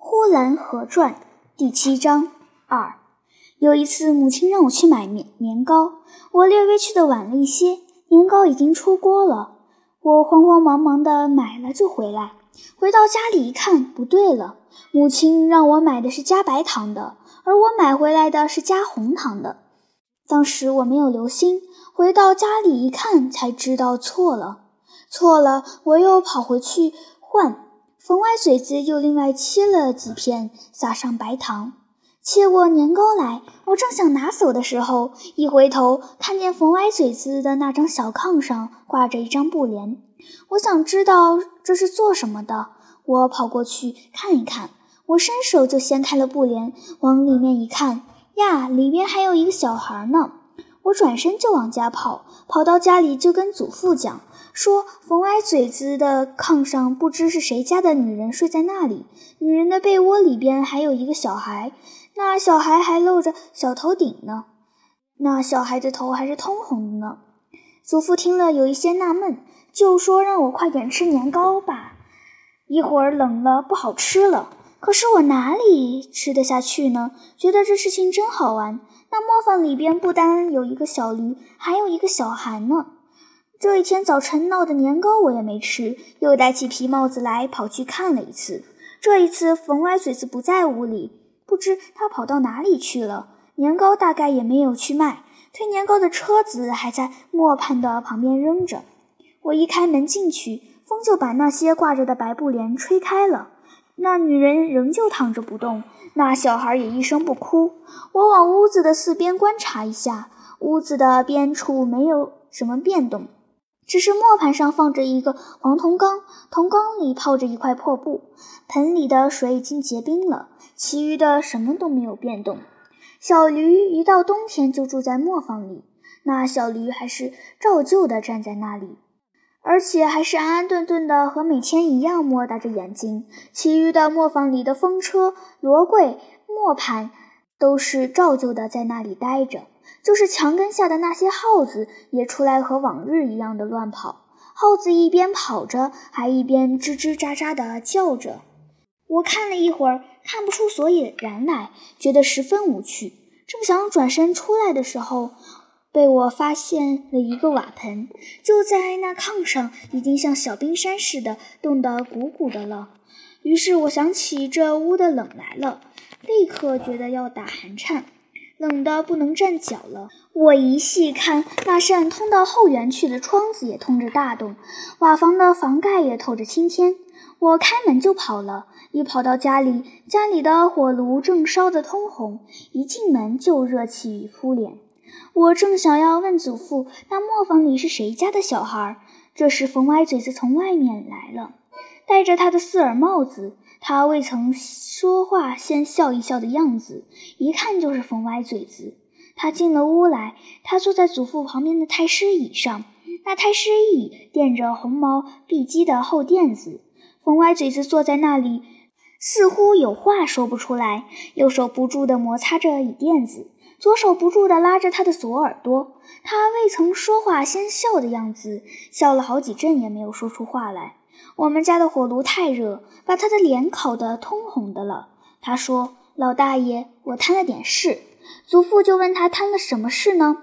呼兰河传第七章二。有一次，母亲让我去买年年糕，我略微去的晚了一些，年糕已经出锅了。我慌慌忙忙的买了就回来，回到家里一看，不对了，母亲让我买的是加白糖的，而我买回来的是加红糖的。当时我没有留心，回到家里一看，才知道错了，错了，我又跑回去换。冯歪嘴子又另外切了几片，撒上白糖，切过年糕来。我正想拿走的时候，一回头看见冯歪嘴子的那张小炕上挂着一张布帘。我想知道这是做什么的，我跑过去看一看。我伸手就掀开了布帘，往里面一看，呀，里边还有一个小孩呢。我转身就往家跑，跑到家里就跟祖父讲。说冯歪嘴子的炕上不知是谁家的女人睡在那里，女人的被窝里边还有一个小孩，那小孩还露着小头顶呢，那小孩的头还是通红的呢。祖父听了有一些纳闷，就说让我快点吃年糕吧，一会儿冷了不好吃了。可是我哪里吃得下去呢？觉得这事情真好玩。那磨坊里边不单有一个小驴，还有一个小孩呢。这一天早晨闹的年糕我也没吃，又戴起皮帽子来跑去看了一次。这一次冯歪嘴子不在屋里，不知他跑到哪里去了。年糕大概也没有去卖，推年糕的车子还在磨盘的旁边扔着。我一开门进去，风就把那些挂着的白布帘吹开了。那女人仍旧躺着不动，那小孩也一声不哭。我往屋子的四边观察一下，屋子的边处没有什么变动。只是磨盘上放着一个黄铜缸，铜缸里泡着一块破布，盆里的水已经结冰了，其余的什么都没有变动。小驴一到冬天就住在磨坊里，那小驴还是照旧的站在那里，而且还是安安顿顿的，和每天一样摸大着眼睛。其余的磨坊里的风车、罗柜、磨盘都是照旧的在那里待着。就是墙根下的那些耗子也出来和往日一样的乱跑。耗子一边跑着，还一边吱吱喳喳地叫着。我看了一会儿，看不出所以然来，觉得十分无趣。正想转身出来的时候，被我发现了一个瓦盆，就在那炕上，已经像小冰山似的冻得鼓鼓的了。于是我想起这屋的冷来了，立刻觉得要打寒颤。冷得不能站脚了。我一细看，那扇通到后园去的窗子也通着大洞，瓦房的房盖也透着青天。我开门就跑了，一跑到家里，家里的火炉正烧得通红，一进门就热气扑脸。我正想要问祖父，那磨坊里是谁家的小孩？这时冯歪嘴子从外面来了，戴着他的四耳帽子。他未曾说话，先笑一笑的样子，一看就是冯歪嘴子。他进了屋来，他坐在祖父旁边的太师椅上，那太师椅垫着红毛碧鸡的厚垫子。冯歪嘴子坐在那里，似乎有话说不出来，右手不住地摩擦着椅垫子，左手不住地拉着他的左耳朵。他未曾说话，先笑的样子，笑了好几阵也没有说出话来。我们家的火炉太热，把他的脸烤得通红的了。他说：“老大爷，我摊了点事。”祖父就问他摊了什么事呢？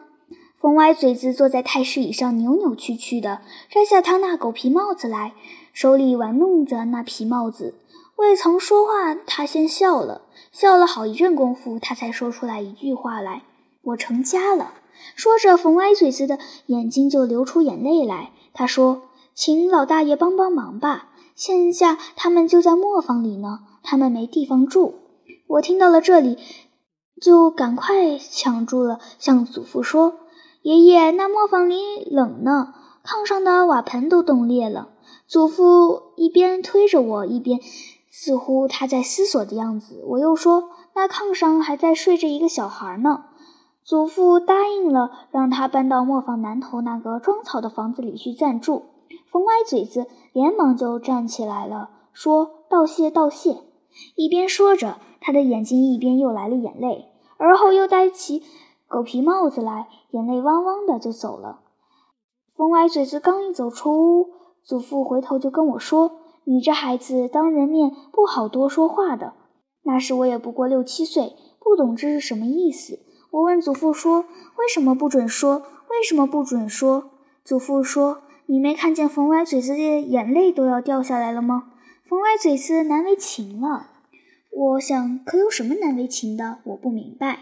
冯歪嘴子坐在太师椅上，扭扭曲曲的摘下他那狗皮帽子来，手里玩弄着那皮帽子。未曾说话，他先笑了，笑了好一阵功夫，他才说出来一句话来：“我成家了。”说着，冯歪嘴子的眼睛就流出眼泪来。他说。请老大爷帮帮忙吧！现下他们就在磨坊里呢，他们没地方住。我听到了这里，就赶快抢住了，向祖父说：“爷爷，那磨坊里冷呢，炕上的瓦盆都冻裂了。”祖父一边推着我，一边似乎他在思索的样子。我又说：“那炕上还在睡着一个小孩呢。”祖父答应了，让他搬到磨坊南头那个装草的房子里去暂住。冯歪嘴子连忙就站起来了，说道谢道谢。一边说着，他的眼睛一边又来了眼泪，而后又戴起狗皮帽子来，眼泪汪汪的就走了。冯歪嘴子刚一走出屋，祖父回头就跟我说：“你这孩子当人面不好多说话的，那时我也不过六七岁，不懂这是什么意思。我问祖父说：“为什么不准说？为什么不准说？”祖父说：“你没看见冯歪嘴子的眼泪都要掉下来了吗？冯歪嘴子难为情了。”我想，可有什么难为情的？我不明白。